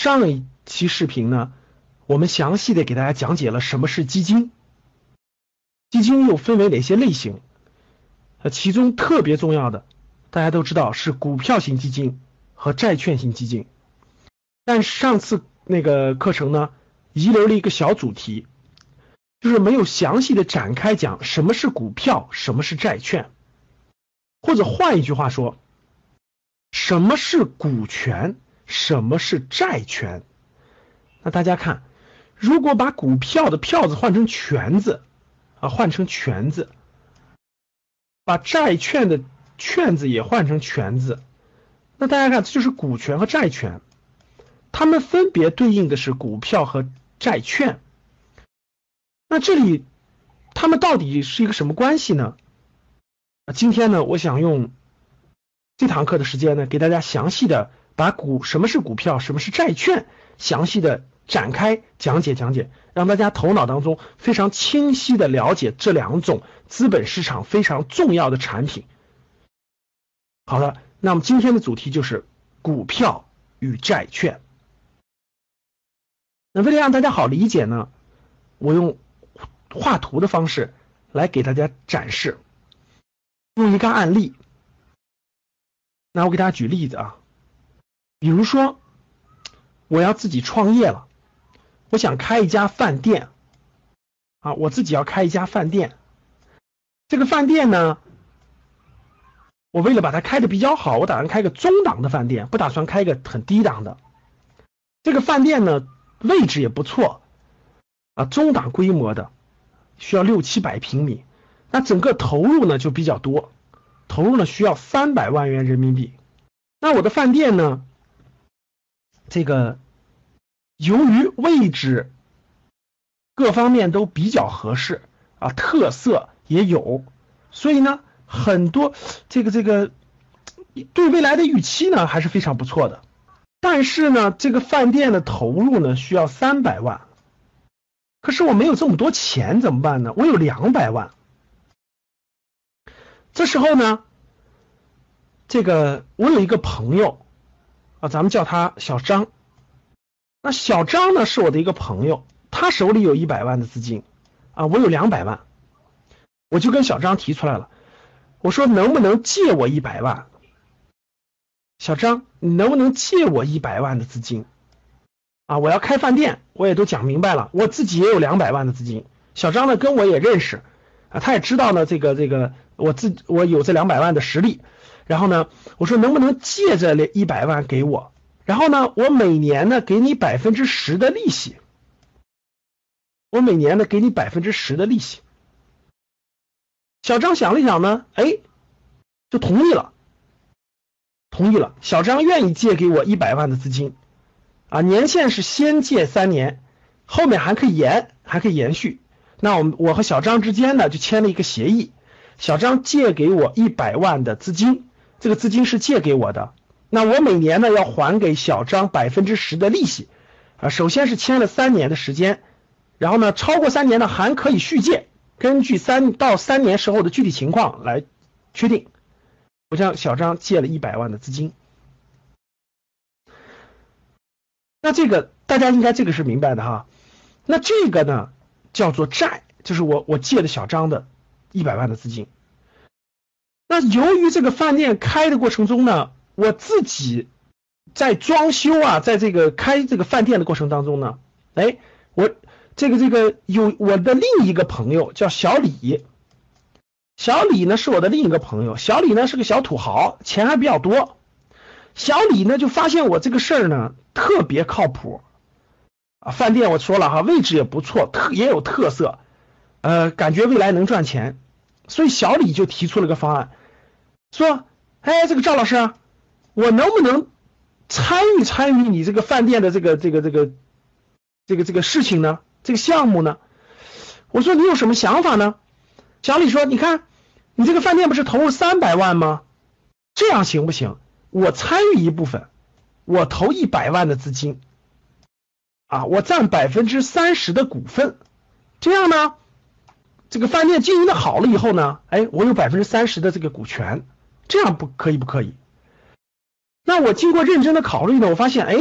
上一期视频呢，我们详细的给大家讲解了什么是基金，基金又分为哪些类型？呃，其中特别重要的，大家都知道是股票型基金和债券型基金。但上次那个课程呢，遗留了一个小主题，就是没有详细的展开讲什么是股票，什么是债券，或者换一句话说。什么是股权？什么是债权？那大家看，如果把股票的票子换成权字啊，换成权字，把债券的券字也换成权字，那大家看，这就是股权和债权，它们分别对应的是股票和债券。那这里它们到底是一个什么关系呢？啊，今天呢，我想用。这堂课的时间呢，给大家详细的把股什么是股票，什么是债券，详细的展开讲解讲解，让大家头脑当中非常清晰的了解这两种资本市场非常重要的产品。好了，那么今天的主题就是股票与债券。那为了让大家好理解呢，我用画图的方式来给大家展示，用一个案例。那我给大家举例子啊，比如说我要自己创业了，我想开一家饭店啊，我自己要开一家饭店。这个饭店呢，我为了把它开的比较好，我打算开个中档的饭店，不打算开一个很低档的。这个饭店呢，位置也不错啊，中档规模的，需要六七百平米，那整个投入呢就比较多。投入呢需要三百万元人民币，那我的饭店呢，这个由于位置各方面都比较合适啊，特色也有，所以呢，很多这个这个对未来的预期呢还是非常不错的。但是呢，这个饭店的投入呢需要三百万，可是我没有这么多钱怎么办呢？我有两百万。这时候呢，这个我有一个朋友啊，咱们叫他小张。那小张呢是我的一个朋友，他手里有一百万的资金啊，我有两百万，我就跟小张提出来了，我说能不能借我一百万？小张，你能不能借我一百万的资金？啊，我要开饭店，我也都讲明白了，我自己也有两百万的资金。小张呢跟我也认识啊，他也知道呢这个这个。我自我有这两百万的实力，然后呢，我说能不能借这一百万给我？然后呢，我每年呢给你百分之十的利息，我每年呢给你百分之十的利息。小张想了想呢，哎，就同意了，同意了。小张愿意借给我一百万的资金，啊，年限是先借三年，后面还可以延，还可以延续。那我们我和小张之间呢就签了一个协议。小张借给我一百万的资金，这个资金是借给我的，那我每年呢要还给小张百分之十的利息，啊，首先是签了三年的时间，然后呢超过三年呢还可以续借，根据三到三年时候的具体情况来确定。我向小张借了一百万的资金，那这个大家应该这个是明白的哈，那这个呢叫做债，就是我我借的小张的。一百万的资金，那由于这个饭店开的过程中呢，我自己在装修啊，在这个开这个饭店的过程当中呢，哎，我这个这个有我的另一个朋友叫小李，小李呢是我的另一个朋友，小李呢是个小土豪，钱还比较多，小李呢就发现我这个事儿呢特别靠谱。啊，饭店我说了哈，位置也不错，特也有特色。呃，感觉未来能赚钱，所以小李就提出了个方案，说：“哎，这个赵老师，我能不能参与参与你这个饭店的这个这个这个这个这个事情呢？这个项目呢？我说你有什么想法呢？小李说，你看你这个饭店不是投入三百万吗？这样行不行？我参与一部分，我投一百万的资金，啊，我占百分之三十的股份，这样呢，这个饭店经营的好了以后呢，哎，我有百分之三十的这个股权，这样不可以不可以？那我经过认真的考虑呢，我发现，哎，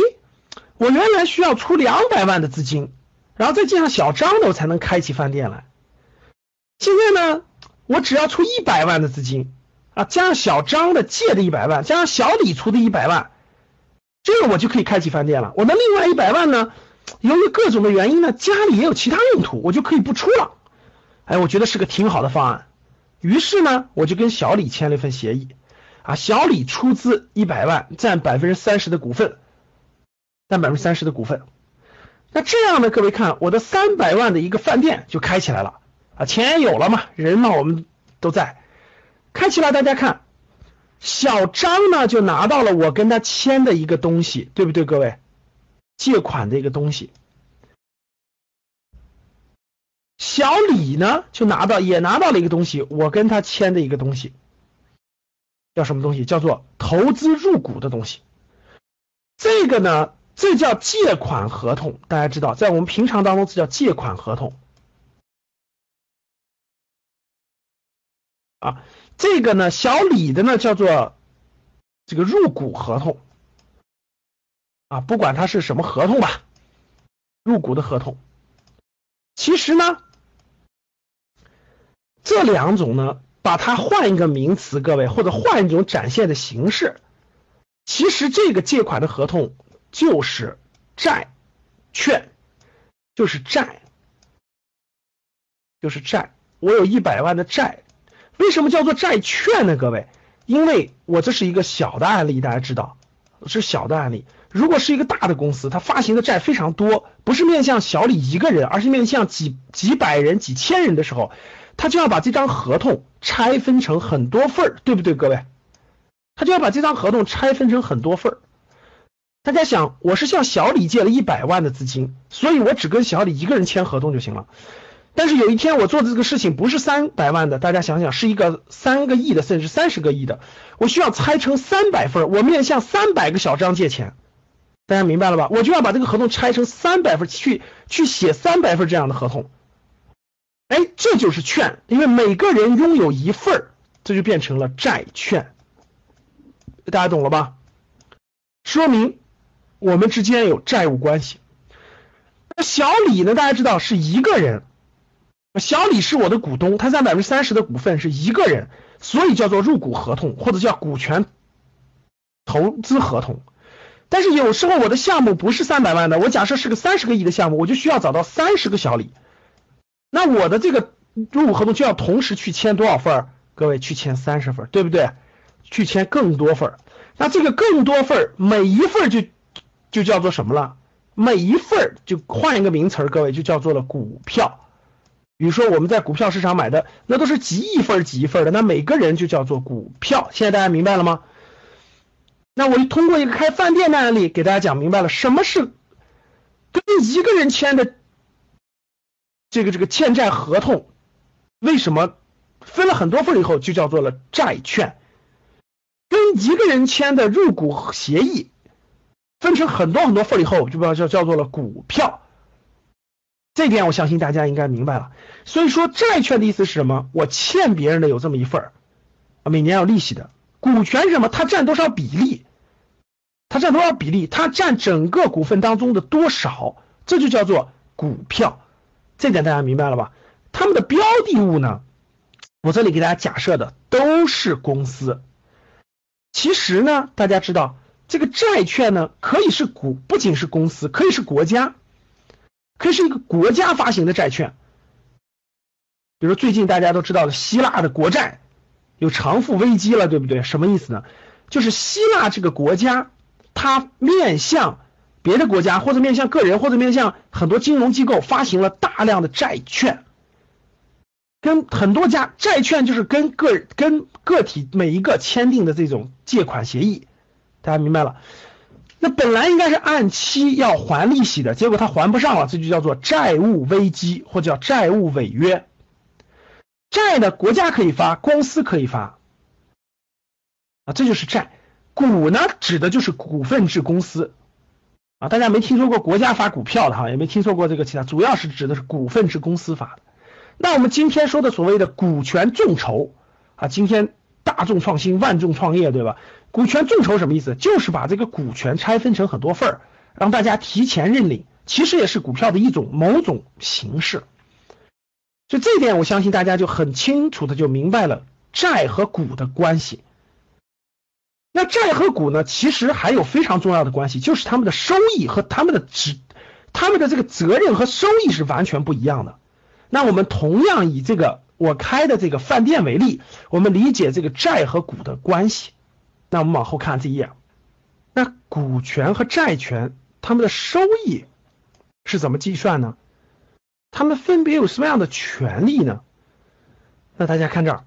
我原来需要出两百万的资金，然后再加上小张的，我才能开起饭店来。现在呢，我只要出一百万的资金啊，加上小张的借的一百万，加上小李出的一百万，这个我就可以开起饭店了。我的另外一百万呢，由于各种的原因呢，家里也有其他用途，我就可以不出了。哎，我觉得是个挺好的方案。于是呢，我就跟小李签了一份协议。啊，小李出资一百万，占百分之三十的股份，占百分之三十的股份。那这样呢，各位看，我的三百万的一个饭店就开起来了啊，钱也有了嘛，人嘛我们都在，开起来。大家看，小张呢就拿到了我跟他签的一个东西，对不对，各位？借款的一个东西。小李呢就拿到也拿到了一个东西，我跟他签的一个东西。叫什么东西？叫做投资入股的东西。这个呢，这叫借款合同。大家知道，在我们平常当中，这叫借款合同。啊，这个呢，小李的呢叫做这个入股合同。啊，不管它是什么合同吧，入股的合同。其实呢，这两种呢。把它换一个名词，各位，或者换一种展现的形式，其实这个借款的合同就是债券，就是债，就是债。我有一百万的债，为什么叫做债券呢？各位，因为我这是一个小的案例，大家知道是小的案例。如果是一个大的公司，它发行的债非常多，不是面向小李一个人，而是面向几几百人、几千人的时候。他就要把这张合同拆分成很多份儿，对不对，各位？他就要把这张合同拆分成很多份儿。大家想，我是向小李借了一百万的资金，所以我只跟小李一个人签合同就行了。但是有一天我做的这个事情不是三百万的，大家想想，是一个三个亿的，甚至三十个亿的，我需要拆成三百份，我面向三百个小张借钱，大家明白了吧？我就要把这个合同拆成三百份，去去写三百份这样的合同。哎，这就是券，因为每个人拥有一份，这就变成了债券。大家懂了吧？说明我们之间有债务关系。那小李呢？大家知道是一个人，小李是我的股东，他占百分之三十的股份是一个人，所以叫做入股合同或者叫股权投资合同。但是有时候我的项目不是三百万的，我假设是个三十个亿的项目，我就需要找到三十个小李。那我的这个入股合同就要同时去签多少份？各位去签三十份，对不对？去签更多份。那这个更多份，每一份就就叫做什么了？每一份就换一个名词，各位就叫做了股票。比如说我们在股票市场买的，那都是几亿份几亿份的，那每个人就叫做股票。现在大家明白了吗？那我就通过一个开饭店的案例给大家讲明白了，什么是跟一个人签的。这个这个欠债合同为什么分了很多份以后就叫做了债券？跟一个人签的入股协议分成很多很多份以后就叫叫叫做了股票。这点我相信大家应该明白了。所以说债券的意思是什么？我欠别人的有这么一份儿，每年要利息的。股权是什么？它占多少比例？它占多少比例？它占整个股份当中的多少？这就叫做股票。这点大家明白了吧？他们的标的物呢？我这里给大家假设的都是公司。其实呢，大家知道这个债券呢，可以是股，不仅是公司，可以是国家，可以是一个国家发行的债券。比如最近大家都知道的希腊的国债有偿付危机了，对不对？什么意思呢？就是希腊这个国家，它面向。别的国家或者面向个人或者面向很多金融机构发行了大量的债券，跟很多家债券就是跟个跟个体每一个签订的这种借款协议，大家明白了？那本来应该是按期要还利息的，结果他还不上了，这就叫做债务危机或者叫债务违约。债呢，国家可以发，公司可以发，啊，这就是债。股呢，指的就是股份制公司，啊，大家没听说过国家发股票的哈，也没听说过这个其他，主要是指的是股份制公司发的。那我们今天说的所谓的股权众筹啊，今天大众创新，万众创业，对吧？股权众筹什么意思？就是把这个股权拆分成很多份儿，让大家提前认领，其实也是股票的一种某种形式。就这一点，我相信大家就很清楚的就明白了债和股的关系。那债和股呢，其实还有非常重要的关系，就是他们的收益和他们的职，他们的这个责任和收益是完全不一样的。那我们同样以这个我开的这个饭店为例，我们理解这个债和股的关系。那我们往后看这一页，那股权和债权他们的收益是怎么计算呢？他们分别有什么样的权利呢？那大家看这儿，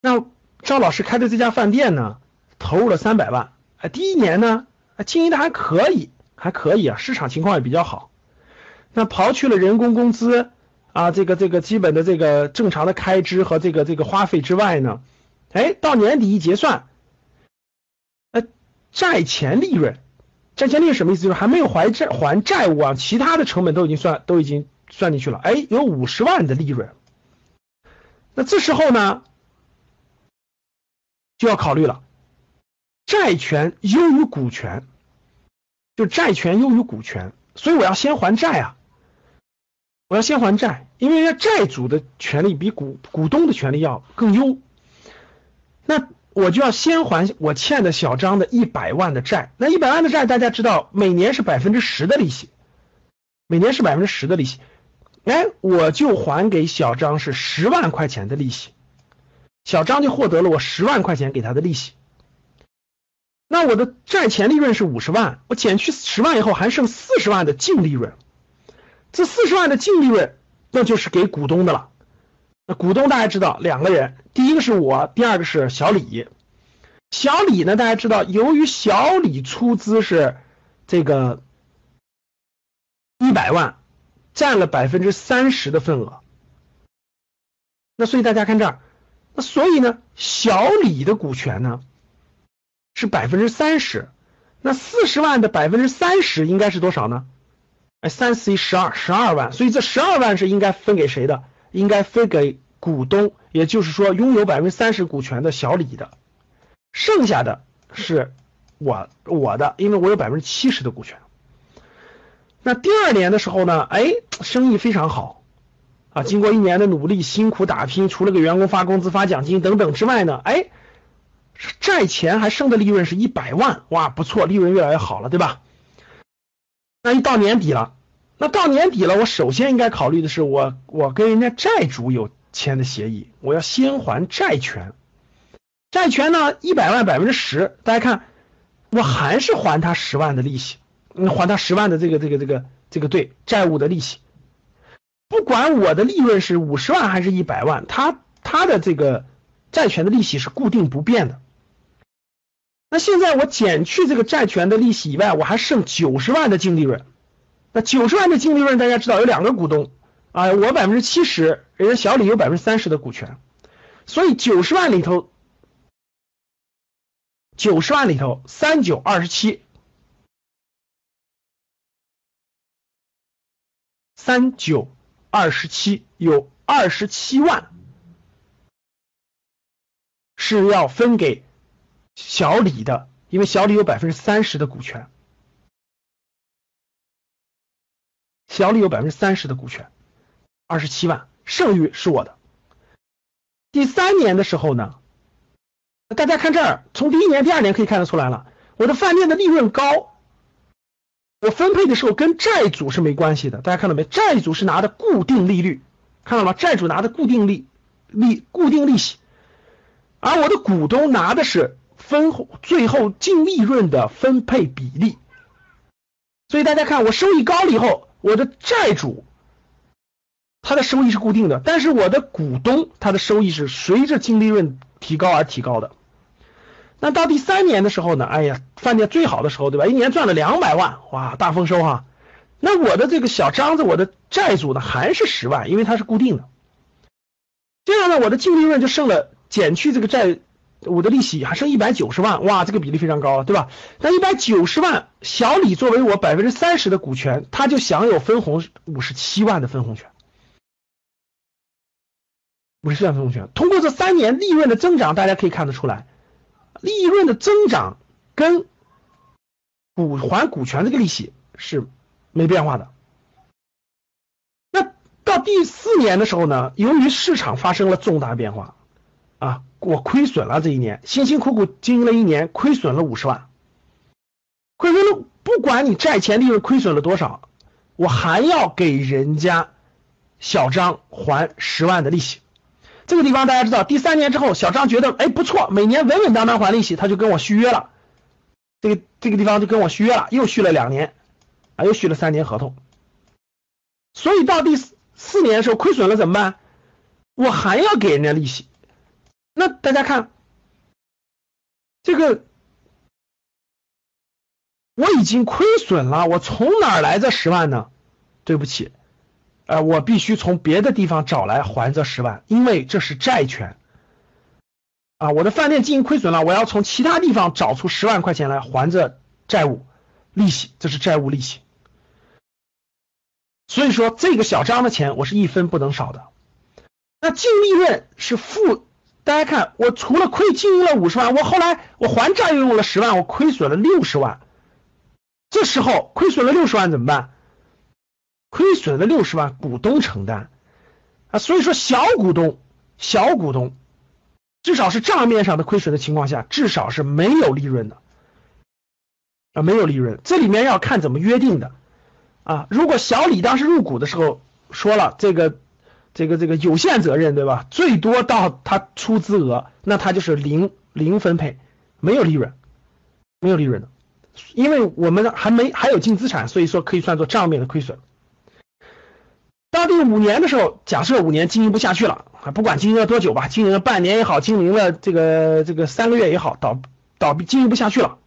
那赵老师开的这家饭店呢，投入了三百万，哎，第一年呢，经营的还可以，还可以啊，市场情况也比较好。那刨去了人工工资啊，这个这个基本的这个正常的开支和这个这个花费之外呢，哎，到年底一结算。债前利润，债前利润什么意思？就是还没有还债还债务啊，其他的成本都已经算都已经算进去了。哎，有五十万的利润，那这时候呢，就要考虑了，债权优于股权，就债权优于股权，所以我要先还债啊，我要先还债，因为债主的权利比股股东的权利要更优，那。我就要先还我欠的小张的一百万的债，那一百万的债大家知道每年是百分之十的利息，每年是百分之十的利息，哎，我就还给小张是十万块钱的利息，小张就获得了我十万块钱给他的利息，那我的债前利润是五十万，我减去十万以后还剩四十万的净利润，这四十万的净利润那就是给股东的了。那股东大家知道两个人，第一个是我，第二个是小李。小李呢，大家知道，由于小李出资是这个一百万，占了百分之三十的份额。那所以大家看这儿，那所以呢，小李的股权呢是百分之三十，那四十万的百分之三十应该是多少呢？哎，三四一十二，十二万。所以这十二万是应该分给谁的？应该分给股东，也就是说拥有百分之三十股权的小李的，剩下的是我我的，因为我有百分之七十的股权。那第二年的时候呢，哎，生意非常好啊，经过一年的努力辛苦打拼，除了给员工发工资发奖金等等之外呢，哎，债前还剩的利润是一百万，哇，不错，利润越来越好了，对吧？那一到年底了。那到年底了，我首先应该考虑的是，我我跟人家债主有签的协议，我要先还债权。债权呢，一百万百分之十，大家看，我还是还他十万的利息，还他十万的这个这个这个这个对债务的利息。不管我的利润是五十万还是一百万，他他的这个债权的利息是固定不变的。那现在我减去这个债权的利息以外，我还剩九十万的净利润。那九十万的净利润，大家知道有两个股东啊，我百分之七十，人家小李有百分之三十的股权，所以九十万里头，九十万里头三九二十七，三九二十七有二十七万是要分给小李的，因为小李有百分之三十的股权。小李有百分之三十的股权，二十七万，剩余是我的。第三年的时候呢，大家看这儿，从第一年、第二年可以看得出来了，我的饭店的利润高，我分配的时候跟债主是没关系的。大家看到没？债主是拿的固定利率，看到吗？债主拿的固定利利固定利息，而我的股东拿的是分最后净利润的分配比例。所以大家看，我收益高了以后。我的债主，他的收益是固定的，但是我的股东他的收益是随着净利润提高而提高的。那到第三年的时候呢，哎呀，饭店最好的时候，对吧？一年赚了两百万，哇，大丰收哈。那我的这个小张子，我的债主呢还是十万，因为它是固定的。这样呢，我的净利润就剩了，减去这个债，我的利息还剩一百九十万，哇，这个比例非常高，对吧？那一百九十万，小李作为我百分之三十的股权，他就享有分红五十七万的分红权。五十七万分红权，通过这三年利润的增长，大家可以看得出来，利润的增长跟股还股权这个利息是没变化的。那到第四年的时候呢，由于市场发生了重大变化，啊，我亏损了这一年，辛辛苦苦经营了一年，亏损了五十万，亏损了，不管你债前利润亏损了多少，我还要给人家小张还十万的利息。这个地方大家知道，第三年之后，小张觉得哎不错，每年稳稳当当还利息，他就跟我续约了。这个这个地方就跟我续约了，又续了两年，啊，又续了三年合同。所以到第四四年的时候亏损了怎么办？我还要给人家利息。那大家看，这个我已经亏损了，我从哪来这十万呢？对不起。呃，我必须从别的地方找来还这十万，因为这是债权啊！我的饭店经营亏损了，我要从其他地方找出十万块钱来还这债务利息，这是债务利息。所以说，这个小张的钱我是一分不能少的。那净利润是负，大家看，我除了亏经营了五十万，我后来我还债又用了十万，我亏损了六十万。这时候亏损了六十万怎么办？亏损的六十万，股东承担啊，所以说小股东，小股东至少是账面上的亏损的情况下，至少是没有利润的啊，没有利润。这里面要看怎么约定的啊。如果小李当时入股的时候说了这个这个这个有限责任，对吧？最多到他出资额，那他就是零零分配，没有利润，没有利润的，因为我们还没还有净资产，所以说可以算作账面的亏损。到第五年的时候，假设五年经营不下去了，不管经营了多久吧，经营了半年也好，经营了这个这个三个月也好，倒倒闭经营不下去了，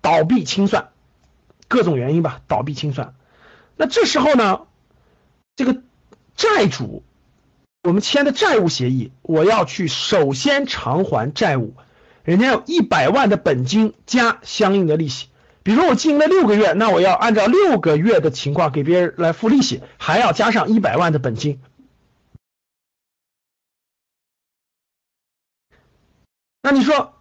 倒闭清算，各种原因吧，倒闭清算。那这时候呢，这个债主，我们签的债务协议，我要去首先偿还债务，人家有一百万的本金加相应的利息。比如说我经营了六个月，那我要按照六个月的情况给别人来付利息，还要加上一百万的本金。那你说，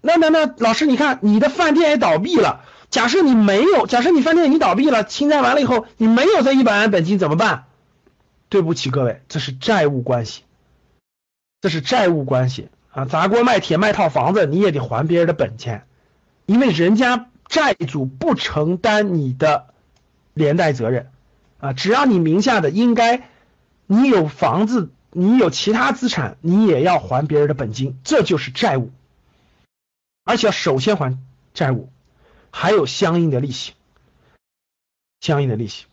那那那老师，你看你的饭店也倒闭了，假设你没有，假设你饭店你倒闭了，清债完了以后，你没有这一百万本金怎么办？对不起各位，这是债务关系，这是债务关系啊！砸锅卖铁卖套房子，你也得还别人的本钱，因为人家。债主不承担你的连带责任啊，只要你名下的应该，你有房子，你有其他资产，你也要还别人的本金，这就是债务，而且要首先还债务，还有相应的利息，相应的利息。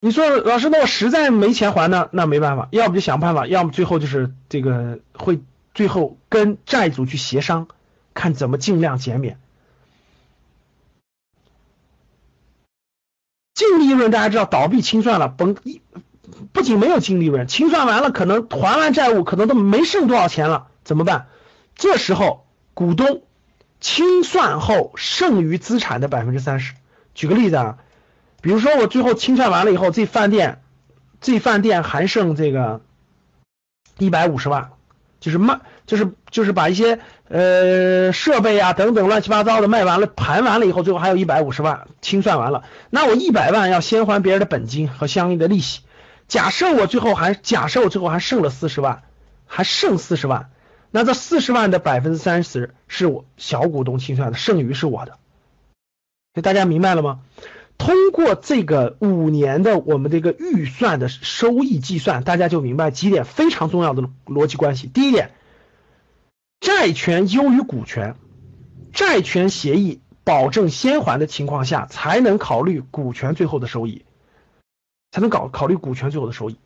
你说老师，那我实在没钱还呢？那没办法，要不就想办法，要么最后就是这个会最后跟债主去协商，看怎么尽量减免。净利润大家知道，倒闭清算了，甭一不仅没有净利润，清算完了可能还完债务，可能都没剩多少钱了，怎么办？这时候股东清算后剩余资产的百分之三十。举个例子啊，比如说我最后清算完了以后，这饭店这饭店还剩这个一百五十万，就是卖。就是就是把一些呃设备啊等等乱七八糟的卖完了盘完了以后，最后还有一百五十万清算完了，那我一百万要先还别人的本金和相应的利息。假设我最后还假设我最后还剩了四十万，还剩四十万，那这四十万的百分之三十是我小股东清算的，剩余是我的。大家明白了吗？通过这个五年的我们这个预算的收益计算，大家就明白几点非常重要的逻辑关系。第一点。债权优于股权，债权协议保证先还的情况下，才能考虑股权最后的收益，才能搞考虑股权最后的收益。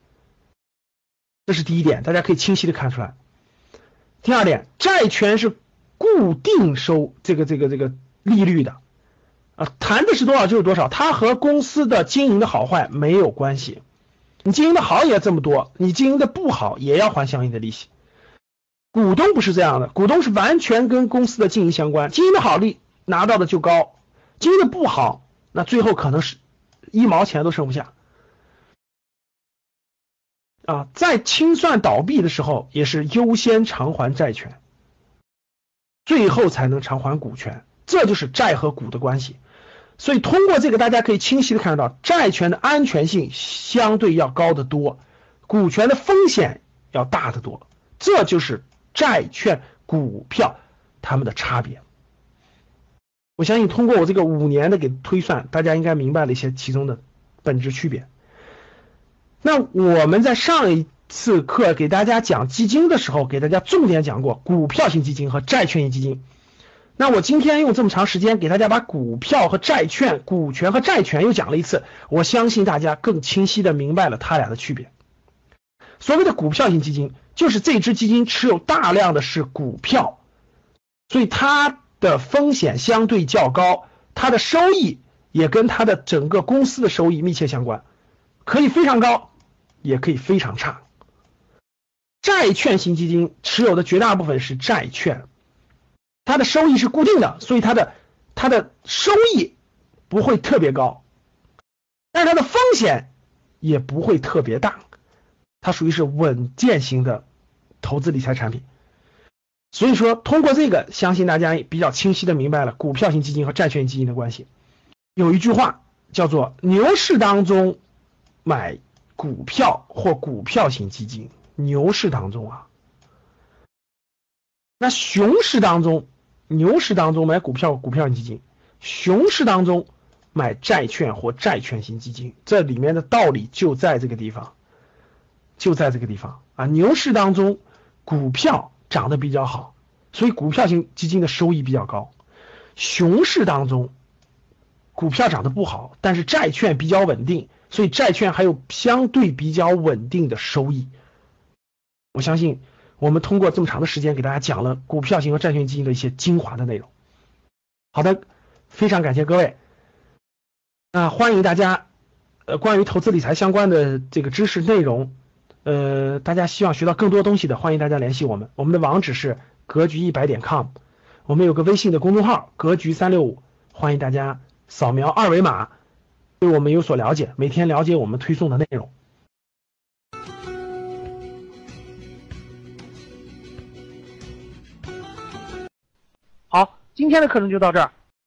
这是第一点，大家可以清晰的看出来。第二点，债权是固定收这个这个这个利率的，啊，谈的是多少就是多少，它和公司的经营的好坏没有关系。你经营的好也这么多，你经营的不好也要还相应的利息。股东不是这样的，股东是完全跟公司的经营相关，经营的好利拿到的就高，经营的不好，那最后可能是一毛钱都剩不下。啊，在清算倒闭的时候，也是优先偿还债权，最后才能偿还股权，这就是债和股的关系。所以通过这个，大家可以清晰的看到，债权的安全性相对要高得多，股权的风险要大得多，这就是债券、股票它们的差别。我相信通过我这个五年的给推算，大家应该明白了一些其中的本质区别。那我们在上一次课给大家讲基金的时候，给大家重点讲过股票型基金和债券型基金。那我今天用这么长时间给大家把股票和债券、股权和债权又讲了一次，我相信大家更清晰的明白了它俩的区别。所谓的股票型基金，就是这支基金持有大量的是股票，所以它的风险相对较高，它的收益也跟它的整个公司的收益密切相关，可以非常高。也可以非常差。债券型基金持有的绝大部分是债券，它的收益是固定的，所以它的它的收益不会特别高，但是它的风险也不会特别大，它属于是稳健型的投资理财产品。所以说，通过这个，相信大家比较清晰的明白了股票型基金和债券基金的关系。有一句话叫做“牛市当中买”。股票或股票型基金，牛市当中啊，那熊市当中，牛市当中买股票股票型基金，熊市当中买债券或债券型基金，这里面的道理就在这个地方，就在这个地方啊。牛市当中，股票涨得比较好，所以股票型基金的收益比较高；熊市当中，股票涨得不好，但是债券比较稳定。所以债券还有相对比较稳定的收益，我相信我们通过这么长的时间给大家讲了股票型和债券基金的一些精华的内容。好的，非常感谢各位，那欢迎大家，呃，关于投资理财相关的这个知识内容，呃，大家希望学到更多东西的，欢迎大家联系我们，我们的网址是格局一百点 com，我们有个微信的公众号格局三六五，欢迎大家扫描二维码。对我们有所了解，每天了解我们推送的内容。好，今天的课程就到这儿。